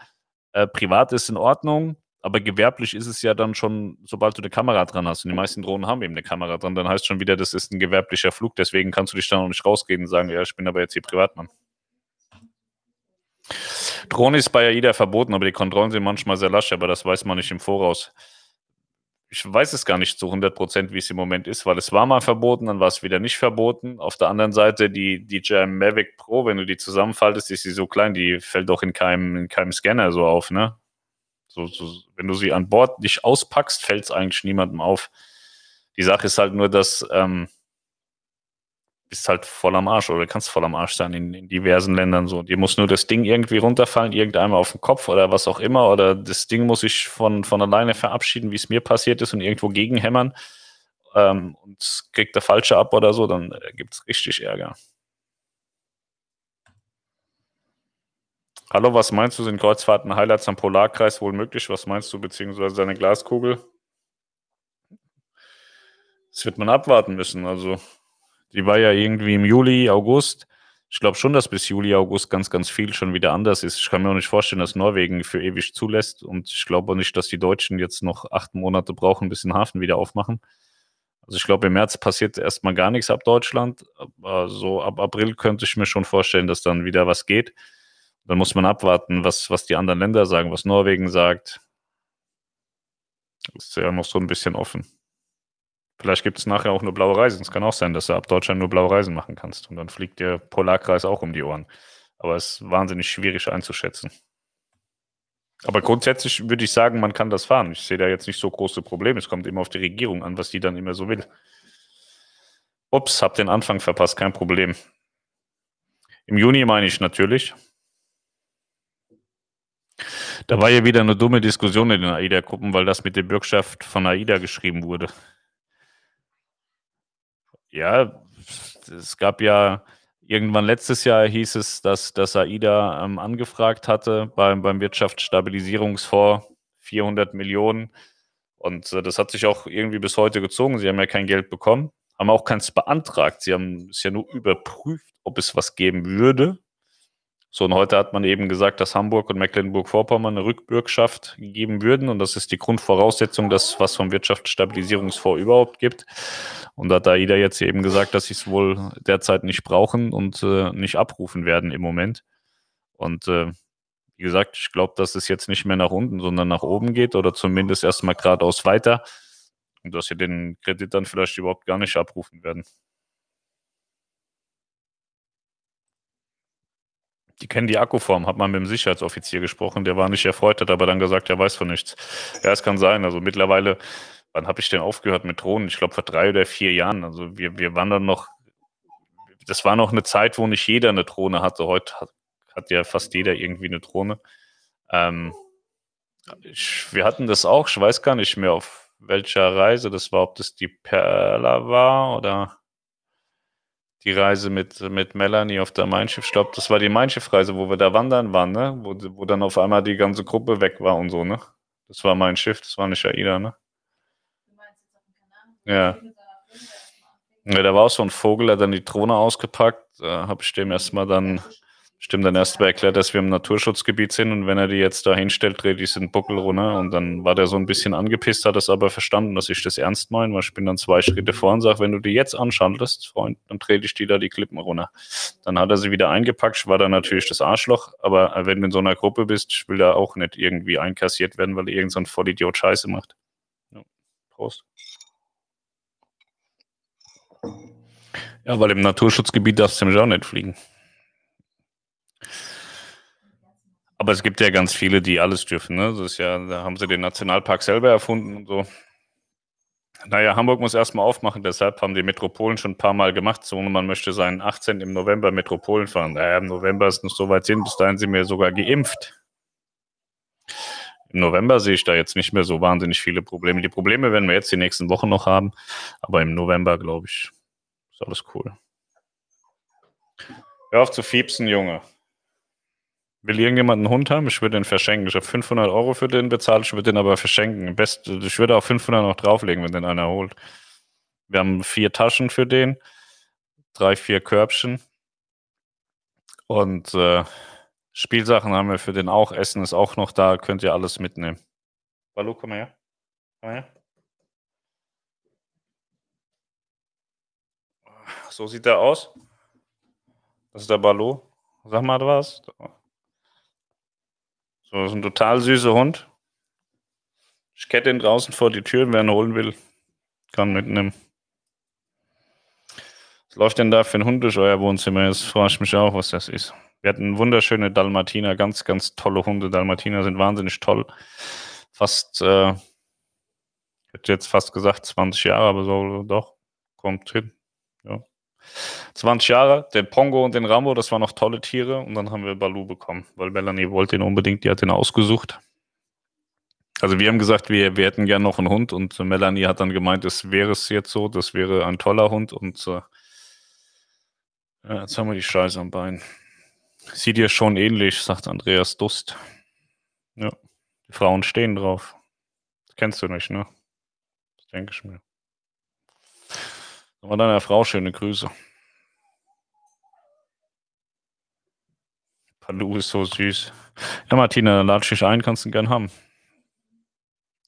äh, privat ist in Ordnung, aber gewerblich ist es ja dann schon, sobald du eine Kamera dran hast. Und die meisten Drohnen haben eben eine Kamera dran, dann heißt schon wieder, das ist ein gewerblicher Flug. Deswegen kannst du dich dann auch nicht rausgehen und sagen, ja, ich bin aber jetzt hier Privatmann. Drohne ist bei AIDA verboten, aber die Kontrollen sind manchmal sehr lasch, aber das weiß man nicht im Voraus. Ich weiß es gar nicht zu 100 Prozent, wie es im Moment ist, weil es war mal verboten, dann war es wieder nicht verboten. Auf der anderen Seite die DJI Mavic Pro, wenn du die zusammenfaltest, ist sie so klein, die fällt doch in keinem, in keinem Scanner so auf, ne? So, so, wenn du sie an Bord nicht auspackst, fällt es eigentlich niemandem auf. Die Sache ist halt nur, dass ähm, bist halt voll am Arsch oder kannst voll am Arsch sein in, in, diversen Ländern so. Dir muss nur das Ding irgendwie runterfallen, irgendeinmal auf den Kopf oder was auch immer, oder das Ding muss sich von, von alleine verabschieden, wie es mir passiert ist und irgendwo gegenhämmern ähm, und kriegt der Falsche ab oder so, dann äh, gibt es richtig Ärger. Hallo, was meinst du, sind Kreuzfahrten Highlights am Polarkreis wohl möglich? Was meinst du, beziehungsweise deine Glaskugel? Das wird man abwarten müssen. Also die war ja irgendwie im Juli, August. Ich glaube schon, dass bis Juli, August ganz, ganz viel schon wieder anders ist. Ich kann mir auch nicht vorstellen, dass Norwegen für ewig zulässt. Und ich glaube auch nicht, dass die Deutschen jetzt noch acht Monate brauchen, bis den Hafen wieder aufmachen. Also ich glaube, im März passiert erstmal gar nichts ab Deutschland. Aber so ab April könnte ich mir schon vorstellen, dass dann wieder was geht. Dann muss man abwarten, was, was die anderen Länder sagen, was Norwegen sagt. Ist ja noch so ein bisschen offen. Vielleicht gibt es nachher auch nur blaue Reisen. Es kann auch sein, dass du ab Deutschland nur blaue Reisen machen kannst. Und dann fliegt der Polarkreis auch um die Ohren. Aber es ist wahnsinnig schwierig einzuschätzen. Aber grundsätzlich würde ich sagen, man kann das fahren. Ich sehe da jetzt nicht so große Probleme. Es kommt immer auf die Regierung an, was die dann immer so will. Ups, hab den Anfang verpasst, kein Problem. Im Juni meine ich natürlich. Da war ja wieder eine dumme Diskussion in den AIDA-Gruppen, weil das mit der Bürgschaft von AIDA geschrieben wurde. Ja, es gab ja irgendwann letztes Jahr hieß es, dass, dass AIDA ähm, angefragt hatte beim, beim Wirtschaftsstabilisierungsfonds 400 Millionen. Und äh, das hat sich auch irgendwie bis heute gezogen. Sie haben ja kein Geld bekommen haben auch keins beantragt. Sie haben es ja nur überprüft, ob es was geben würde. So, und heute hat man eben gesagt, dass Hamburg und Mecklenburg-Vorpommern eine Rückbürgschaft geben würden. Und das ist die Grundvoraussetzung, dass was vom Wirtschaftsstabilisierungsfonds überhaupt gibt. Und da hat AIDA jetzt eben gesagt, dass sie es wohl derzeit nicht brauchen und äh, nicht abrufen werden im Moment. Und äh, wie gesagt, ich glaube, dass es jetzt nicht mehr nach unten, sondern nach oben geht oder zumindest erstmal geradeaus weiter und dass sie den Kredit dann vielleicht überhaupt gar nicht abrufen werden. Die kennen die Akkuform, hat man mit dem Sicherheitsoffizier gesprochen, der war nicht erfreut, hat aber dann gesagt, er weiß von nichts. Ja, es kann sein. Also mittlerweile, wann habe ich denn aufgehört mit Drohnen? Ich glaube vor drei oder vier Jahren. Also wir, wir waren dann noch, das war noch eine Zeit, wo nicht jeder eine Drohne hatte. Heute hat, hat ja fast jeder irgendwie eine Drohne. Ähm, ich, wir hatten das auch, ich weiß gar nicht mehr, auf welcher Reise das war, ob das die Perla war oder die Reise mit, mit Melanie auf der Mein Schiff. Ich glaube, das war die Mein Schiff-Reise, wo wir da wandern waren, ne? Wo, wo dann auf einmal die ganze Gruppe weg war und so, ne? Das war mein Schiff, das war nicht Aida, ne? Ja. Ja, da war auch so ein Vogel, der hat dann die Drohne ausgepackt. Da habe ich dem erstmal dann Stimmt, dann erst mal erklärt, dass wir im Naturschutzgebiet sind und wenn er die jetzt da hinstellt, dreht ich den Buckel runter und dann war der so ein bisschen angepisst, hat es aber verstanden, dass ich das ernst meine, weil ich bin dann zwei Schritte vor und sage, wenn du die jetzt anschaltest, Freund, dann trete ich die da die Klippen runter. Dann hat er sie wieder eingepackt, war dann natürlich das Arschloch, aber wenn du in so einer Gruppe bist, ich will da auch nicht irgendwie einkassiert werden, weil irgend so ein Vollidiot Scheiße macht. Ja. Prost. Ja, weil im Naturschutzgebiet darfst du nämlich auch nicht fliegen. Aber es gibt ja ganz viele, die alles dürfen. Ne? Das ist ja, da haben sie den Nationalpark selber erfunden und so. Naja, Hamburg muss erstmal aufmachen, deshalb haben die Metropolen schon ein paar Mal gemacht. So, man möchte seinen 18. im November Metropolen fahren. Naja, im November ist noch so weit hin, bis dahin sind wir sogar geimpft. Im November sehe ich da jetzt nicht mehr so wahnsinnig viele Probleme. Die Probleme werden wir jetzt die nächsten Wochen noch haben, aber im November, glaube ich, ist alles cool. Hör auf zu fiepsen, Junge. Will irgendjemand einen Hund haben? Ich würde den verschenken. Ich habe 500 Euro für den bezahlt, ich würde den aber verschenken. Best, ich würde auch 500 noch drauflegen, wenn den einer holt. Wir haben vier Taschen für den, drei, vier Körbchen. Und äh, Spielsachen haben wir für den auch. Essen ist auch noch da, könnt ihr alles mitnehmen. Balu, komm her. Komm her. So sieht er aus. Das ist der Balu. Sag mal was. So, das ist ein total süßer Hund. Ich kette ihn draußen vor die Tür, wer ihn holen will, kann mitnehmen. Was läuft denn da für ein Hund durch euer Wohnzimmer? Jetzt frage ich mich auch, was das ist. Wir hatten wunderschöne Dalmatiner, ganz, ganz tolle Hunde. Dalmatiner sind wahnsinnig toll. Fast, äh, ich hätte jetzt fast gesagt 20 Jahre, aber so doch, kommt hin. Ja. 20 Jahre, den Pongo und den Rambo, das waren noch tolle Tiere. Und dann haben wir Balu bekommen, weil Melanie wollte ihn unbedingt, die hat ihn ausgesucht. Also wir haben gesagt, wir, wir hätten gern noch einen Hund und Melanie hat dann gemeint, es wäre es jetzt so, das wäre ein toller Hund und äh, jetzt haben wir die Scheiße am Bein. Sieht dir schon ähnlich, sagt Andreas Dust. Ja, die Frauen stehen drauf. Das kennst du nicht, ne? Das denke ich mir. Aber deiner Frau schöne Grüße. Palu ist so süß. Ja, Martina, dann latsch dich ein, kannst du ihn gern haben.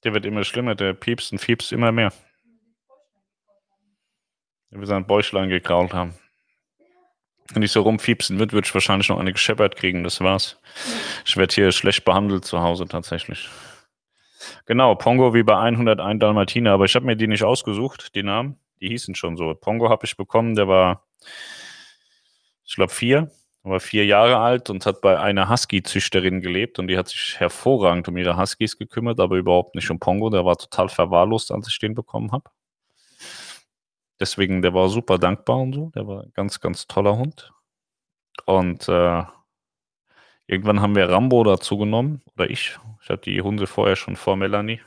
Der wird immer schlimmer, der piepst und fiepst immer mehr. Der will sein Bäuchlein gekrault haben. wenn ich so rumfiepsen würde, würde ich wahrscheinlich noch eine gescheppert kriegen. Das war's. Ich werde hier schlecht behandelt zu Hause tatsächlich. Genau, Pongo wie bei 101 Dalmatiner, aber ich habe mir die nicht ausgesucht, die Namen. Die hießen schon so. Pongo habe ich bekommen, der war, ich glaube, vier. war vier Jahre alt und hat bei einer Husky-Züchterin gelebt und die hat sich hervorragend um ihre Huskies gekümmert, aber überhaupt nicht um Pongo. Der war total verwahrlost, als ich den bekommen habe. Deswegen, der war super dankbar und so. Der war ein ganz, ganz toller Hund. Und äh, irgendwann haben wir Rambo dazu genommen, oder ich. Ich hatte die Hunde vorher schon vor Melanie.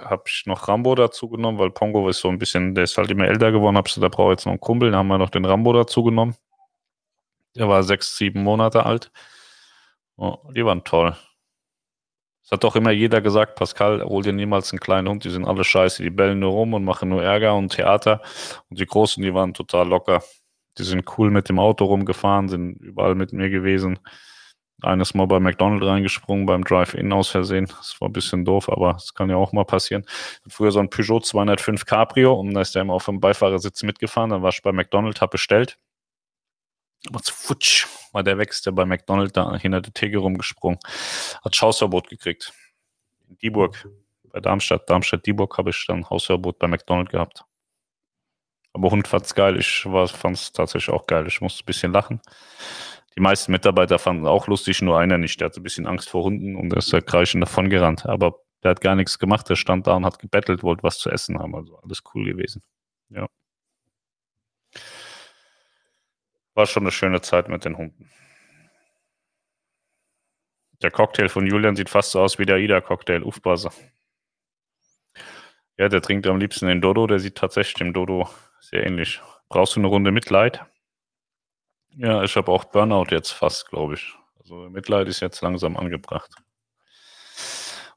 Habe ich noch Rambo dazu genommen, weil Pongo ist so ein bisschen, der ist halt immer älter geworden. Hab gesagt, da brauche ich jetzt noch einen Kumpel. Dann haben wir noch den Rambo dazu genommen. Der war sechs, sieben Monate alt. Oh, die waren toll. Es hat doch immer jeder gesagt, Pascal, hol dir niemals einen kleinen Hund, die sind alle scheiße, die bellen nur rum und machen nur Ärger und Theater. Und die Großen, die waren total locker. Die sind cool mit dem Auto rumgefahren, sind überall mit mir gewesen. Eines Mal bei McDonald's reingesprungen, beim Drive-In aus Versehen. Das war ein bisschen doof, aber das kann ja auch mal passieren. Früher so ein Peugeot 205 Cabrio und da ist der immer auf dem Beifahrersitz mitgefahren. Dann war ich bei McDonald's, hab bestellt. Aber zu futsch war der wächst, der bei McDonald's da hinter der Theke rumgesprungen. Hat Hausverbot gekriegt. In Dieburg, bei Darmstadt, Darmstadt-Dieburg habe ich dann Hausverbot bei McDonald's gehabt. Aber Hund fand's geil. Ich fand es tatsächlich auch geil. Ich musste ein bisschen lachen. Die meisten Mitarbeiter fanden es auch lustig, nur einer nicht. Der hatte ein bisschen Angst vor Hunden und ist da kreischend davon gerannt. Aber der hat gar nichts gemacht. Der stand da und hat gebettelt, wollte was zu essen haben. Also alles cool gewesen. Ja. War schon eine schöne Zeit mit den Hunden. Der Cocktail von Julian sieht fast so aus wie der Ida-Cocktail, Ufbase. Ja, der trinkt am liebsten den Dodo, der sieht tatsächlich dem Dodo sehr ähnlich. Brauchst du eine Runde Mitleid? Ja, ich habe auch Burnout jetzt fast, glaube ich. Also Mitleid ist jetzt langsam angebracht.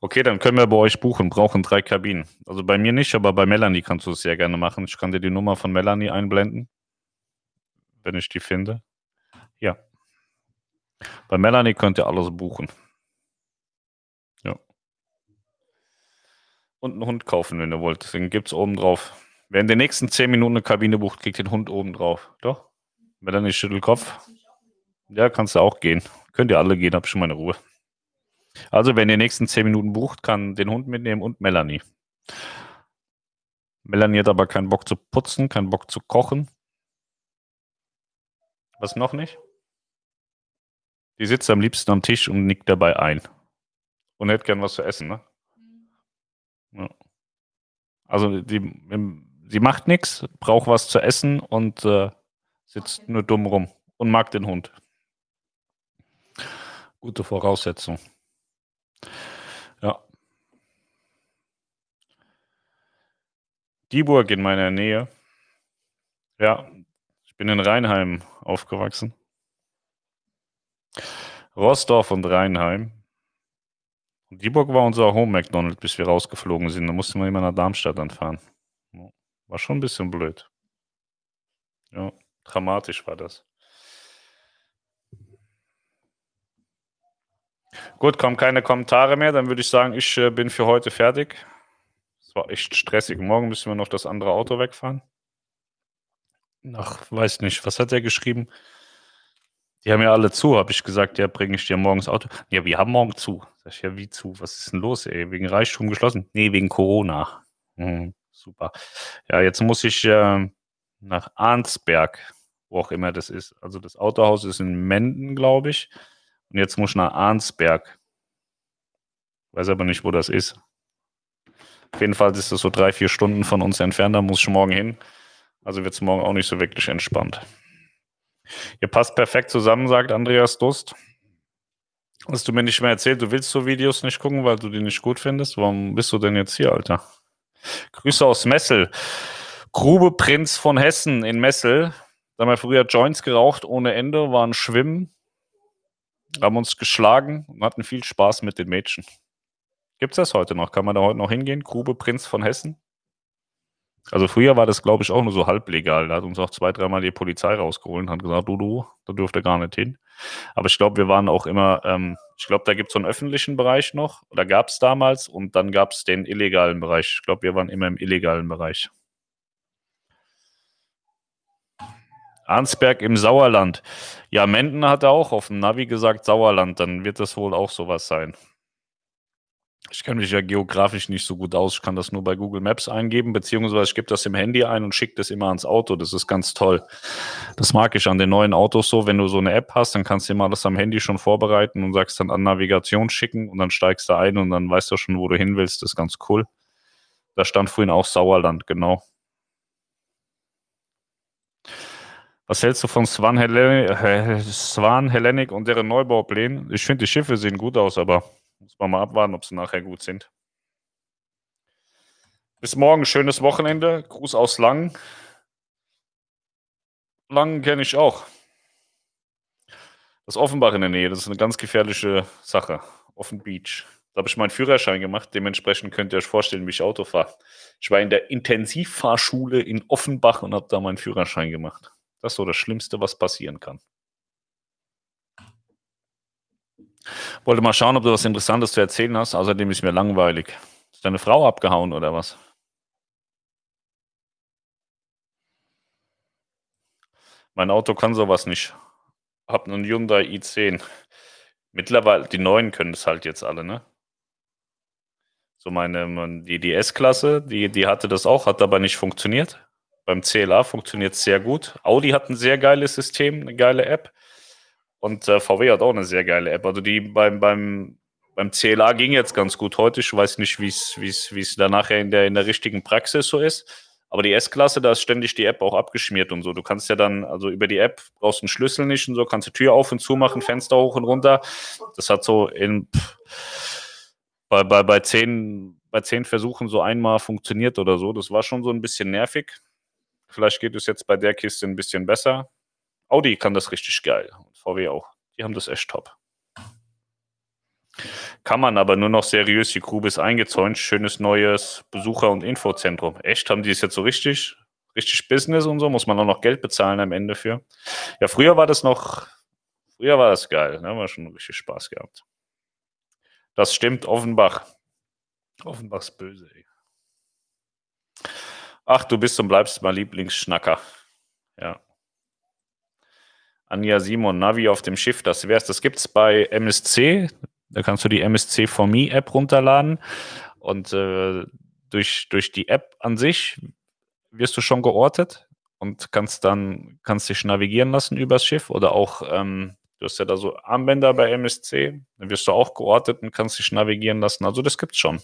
Okay, dann können wir bei euch buchen, brauchen drei Kabinen. Also bei mir nicht, aber bei Melanie kannst du es sehr gerne machen. Ich kann dir die Nummer von Melanie einblenden wenn ich die finde. Ja. Bei Melanie könnt ihr alles buchen. Ja. Und einen Hund kaufen, wenn ihr wollt. Den gibt es oben drauf. Wer in den nächsten 10 Minuten eine Kabine bucht, kriegt den Hund oben drauf. Doch? Melanie schüttelt Kopf. Ja, kannst du auch gehen. Könnt ihr alle gehen, hab schon meine Ruhe. Also, wenn ihr den nächsten 10 Minuten bucht, kann den Hund mitnehmen und Melanie. Melanie hat aber keinen Bock zu putzen, keinen Bock zu kochen. Was noch nicht? Die sitzt am liebsten am Tisch und nickt dabei ein. Und hätte gern was zu essen, ne? Ja. Also die, sie macht nichts, braucht was zu essen und äh, sitzt nur dumm rum und mag den Hund. Gute Voraussetzung. Ja. Die Burg in meiner Nähe. Ja, bin in Rheinheim aufgewachsen. Rostorf und Rheinheim. Und Dieburg war unser Home McDonald's, bis wir rausgeflogen sind. Da mussten wir immer nach Darmstadt anfahren. War schon ein bisschen blöd. Ja, dramatisch war das. Gut, kommen keine Kommentare mehr. Dann würde ich sagen, ich äh, bin für heute fertig. Es war echt stressig. Morgen müssen wir noch das andere Auto wegfahren. Ach, weiß nicht. Was hat er geschrieben? Die haben ja alle zu, habe ich gesagt, ja, bringe ich dir morgens Auto. Ja, wir haben morgen zu. Sag ich, ja, wie zu? Was ist denn los, ey? Wegen Reichtum geschlossen? Nee, wegen Corona. Mhm, super. Ja, jetzt muss ich äh, nach Arnsberg, wo auch immer das ist. Also das Autohaus ist in Menden, glaube ich. Und jetzt muss ich nach Arnsberg. Weiß aber nicht, wo das ist. Auf jeden Fall ist das so drei, vier Stunden von uns entfernt. Da muss ich morgen hin. Also wird es morgen auch nicht so wirklich entspannt. Ihr passt perfekt zusammen, sagt Andreas Dust. Hast du mir nicht mehr erzählt, du willst so Videos nicht gucken, weil du die nicht gut findest? Warum bist du denn jetzt hier, Alter? Grüße aus Messel. Grube Prinz von Hessen in Messel. Da haben wir früher Joints geraucht ohne Ende, waren schwimmen, haben uns geschlagen und hatten viel Spaß mit den Mädchen. Gibt es das heute noch? Kann man da heute noch hingehen? Grube Prinz von Hessen? Also früher war das, glaube ich, auch nur so halblegal. Da hat uns auch zwei, dreimal die Polizei rausgeholt und hat gesagt, du, du, da dürft ihr gar nicht hin. Aber ich glaube, wir waren auch immer, ähm, ich glaube, da gibt es so einen öffentlichen Bereich noch, oder gab es damals, und dann gab es den illegalen Bereich. Ich glaube, wir waren immer im illegalen Bereich. Arnsberg im Sauerland. Ja, Menden hat er auch auf dem Navi gesagt Sauerland, dann wird das wohl auch sowas sein. Ich kenne mich ja geografisch nicht so gut aus. Ich kann das nur bei Google Maps eingeben, beziehungsweise ich gebe das im Handy ein und schicke das immer ans Auto. Das ist ganz toll. Das mag ich an den neuen Autos so. Wenn du so eine App hast, dann kannst du immer alles am Handy schon vorbereiten und sagst dann an Navigation schicken und dann steigst du ein und dann weißt du schon, wo du hin willst. Das ist ganz cool. Da stand vorhin auch Sauerland, genau. Was hältst du von Swan, Hellen Swan Hellenic und deren Neubauplänen? Ich finde, die Schiffe sehen gut aus, aber muss man mal abwarten, ob sie nachher gut sind. Bis morgen, schönes Wochenende. Gruß aus Lang. Lang kenne ich auch. Das Offenbach in der Nähe, das ist eine ganz gefährliche Sache. Offen Beach. Da habe ich meinen Führerschein gemacht. Dementsprechend könnt ihr euch vorstellen, wie ich Auto fahre. Ich war in der Intensivfahrschule in Offenbach und habe da meinen Führerschein gemacht. Das ist so das Schlimmste, was passieren kann. Wollte mal schauen, ob du was Interessantes zu erzählen hast. Außerdem ist mir langweilig. Ist deine Frau abgehauen oder was? Mein Auto kann sowas nicht. Hab einen Hyundai i10. Mittlerweile, die neuen können es halt jetzt alle, ne? So meine, die, die S-Klasse, die, die hatte das auch, hat aber nicht funktioniert. Beim CLA funktioniert es sehr gut. Audi hat ein sehr geiles System, eine geile App. Und äh, VW hat auch eine sehr geile App. Also die beim, beim, beim CLA ging jetzt ganz gut heute. Ich weiß nicht, wie es da nachher in der, in der richtigen Praxis so ist. Aber die S-Klasse, da ist ständig die App auch abgeschmiert und so. Du kannst ja dann, also über die App brauchst du einen Schlüssel nicht und so, kannst die Tür auf und zu machen, Fenster hoch und runter. Das hat so in bei, bei, bei, zehn, bei zehn Versuchen so einmal funktioniert oder so. Das war schon so ein bisschen nervig. Vielleicht geht es jetzt bei der Kiste ein bisschen besser. Audi kann das richtig geil. Und VW auch. Die haben das echt top. Kann man aber nur noch seriös. Die Grube ist eingezäunt. Schönes neues Besucher- und Infozentrum. Echt? Haben die es jetzt so richtig? Richtig Business und so? Muss man auch noch Geld bezahlen am Ende für? Ja, früher war das noch, früher war das geil. Ne? War schon richtig Spaß gehabt. Das stimmt, Offenbach. Offenbach's böse, ey. Ach, du bist und bleibst mein Lieblingsschnacker. Ja. Anja Simon, Navi auf dem Schiff, das wär's. Das gibt's bei MSC. Da kannst du die MSC For Me App runterladen. Und äh, durch, durch die App an sich wirst du schon geortet und kannst dann kannst dich navigieren lassen übers Schiff oder auch ähm, du hast ja da so Armbänder bei MSC, dann wirst du auch geortet und kannst dich navigieren lassen. Also das gibt's schon.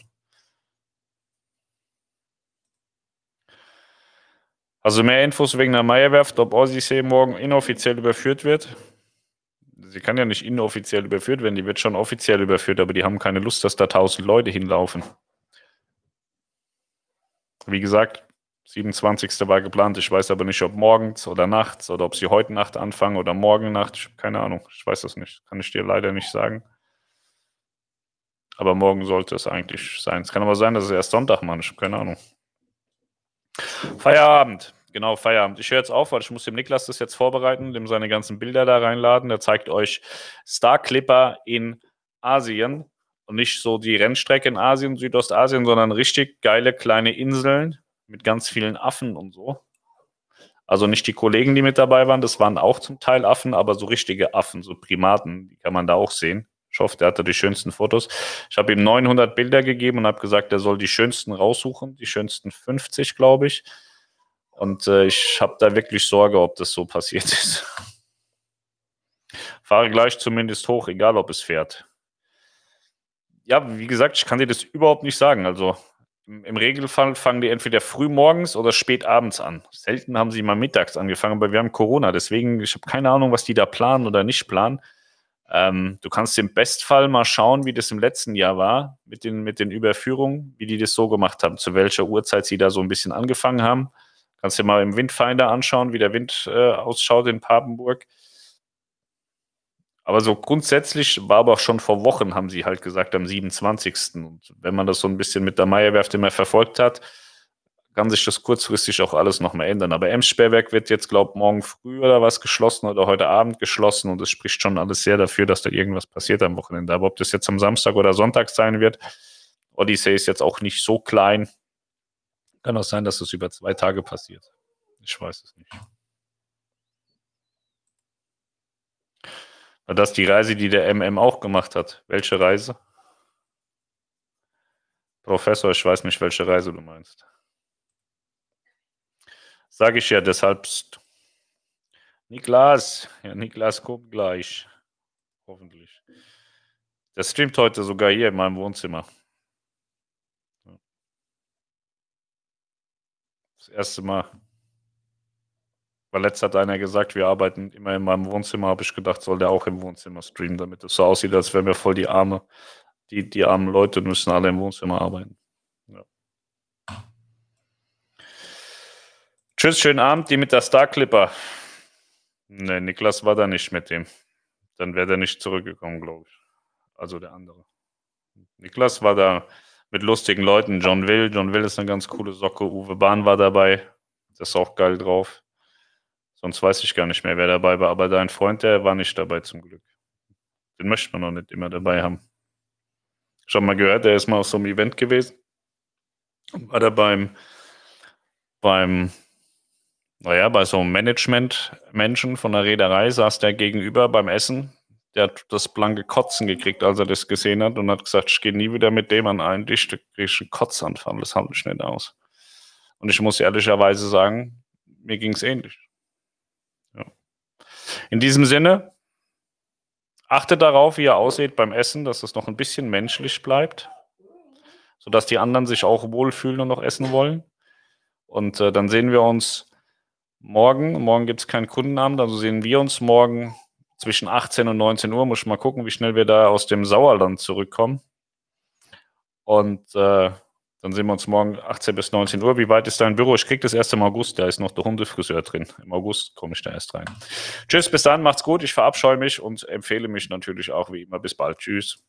Also mehr Infos wegen der Meierwerft, ob Odyssey morgen inoffiziell überführt wird. Sie kann ja nicht inoffiziell überführt werden, die wird schon offiziell überführt, aber die haben keine Lust, dass da tausend Leute hinlaufen. Wie gesagt, 27. war geplant. Ich weiß aber nicht, ob morgens oder nachts oder ob sie heute Nacht anfangen oder morgen Nacht. Ich habe keine Ahnung. Ich weiß das nicht. Kann ich dir leider nicht sagen. Aber morgen sollte es eigentlich sein. Es kann aber sein, dass es erst Sonntag machen. Ich habe keine Ahnung. Feierabend. Genau, Feierabend. Ich höre jetzt auf, weil ich muss dem Niklas das jetzt vorbereiten, dem seine ganzen Bilder da reinladen. Der zeigt euch Star Clipper in Asien und nicht so die Rennstrecke in Asien, Südostasien, sondern richtig geile kleine Inseln mit ganz vielen Affen und so. Also nicht die Kollegen, die mit dabei waren, das waren auch zum Teil Affen, aber so richtige Affen, so Primaten, die kann man da auch sehen. Ich hoffe, der hatte die schönsten Fotos. Ich habe ihm 900 Bilder gegeben und habe gesagt, er soll die schönsten raussuchen, die schönsten 50, glaube ich. Und äh, ich habe da wirklich Sorge, ob das so passiert ist. Fahre gleich zumindest hoch, egal ob es fährt. Ja, wie gesagt, ich kann dir das überhaupt nicht sagen. Also im Regelfall fangen die entweder früh morgens oder spät abends an. Selten haben sie mal mittags angefangen, aber wir haben Corona. Deswegen, ich habe keine Ahnung, was die da planen oder nicht planen. Ähm, du kannst im Bestfall mal schauen, wie das im letzten Jahr war mit den, mit den Überführungen, wie die das so gemacht haben, zu welcher Uhrzeit sie da so ein bisschen angefangen haben. Kannst dir mal im Windfinder anschauen, wie der Wind äh, ausschaut in Papenburg. Aber so grundsätzlich war aber auch schon vor Wochen, haben sie halt gesagt, am 27. Und wenn man das so ein bisschen mit der Meierwerft immer verfolgt hat, kann sich das kurzfristig auch alles nochmal ändern. Aber Ems-Sperrwerk wird jetzt, glaube ich, morgen früh oder was geschlossen oder heute Abend geschlossen und es spricht schon alles sehr dafür, dass da irgendwas passiert am Wochenende. Aber ob das jetzt am Samstag oder Sonntag sein wird, Odyssey ist jetzt auch nicht so klein. Kann auch sein, dass es das über zwei Tage passiert. Ich weiß es nicht. Das ist die Reise, die der MM auch gemacht hat. Welche Reise? Professor, ich weiß nicht, welche Reise du meinst. Sage ich ja, deshalb. Niklas, ja, Niklas kommt gleich. Hoffentlich. Der streamt heute sogar hier in meinem Wohnzimmer. Das erste Mal. Weil letzt hat einer gesagt, wir arbeiten immer in meinem Wohnzimmer, habe ich gedacht, soll der auch im Wohnzimmer streamen, damit es so aussieht, als wären wir voll die arme, die, die armen Leute müssen alle im Wohnzimmer arbeiten. Ja. Tschüss, schönen Abend, die mit der Star Clipper. Ne, Niklas war da nicht mit dem. Dann wäre der nicht zurückgekommen, glaube ich. Also der andere. Niklas war da mit lustigen Leuten. John Will. John Will ist eine ganz coole Socke. Uwe Bahn war dabei. Das ist auch geil drauf. Sonst weiß ich gar nicht mehr, wer dabei war. Aber dein Freund, der war nicht dabei zum Glück. Den möchte man noch nicht immer dabei haben. Schon mal gehört, der ist mal auf so einem Event gewesen. War da beim, beim, naja, bei so einem Management-Menschen von der Reederei saß der gegenüber beim Essen der hat das blanke Kotzen gekriegt, als er das gesehen hat und hat gesagt, ich gehe nie wieder mit dem an einen Tisch, da kriege ich einen Kotzanfall, das halte ich nicht aus. Und ich muss ehrlicherweise sagen, mir ging es ähnlich. Ja. In diesem Sinne, achtet darauf, wie ihr aussieht beim Essen, dass es noch ein bisschen menschlich bleibt, sodass die anderen sich auch wohlfühlen und noch essen wollen. Und äh, dann sehen wir uns morgen. Morgen gibt es keinen Kundenabend, also sehen wir uns morgen zwischen 18 und 19 Uhr. Muss ich mal gucken, wie schnell wir da aus dem Sauerland zurückkommen. Und äh, dann sehen wir uns morgen 18 bis 19 Uhr. Wie weit ist dein Büro? Ich kriege das erst im August. Da ist noch der Hundefriseur drin. Im August komme ich da erst rein. Tschüss, bis dann, macht's gut. Ich verabscheue mich und empfehle mich natürlich auch wie immer. Bis bald. Tschüss.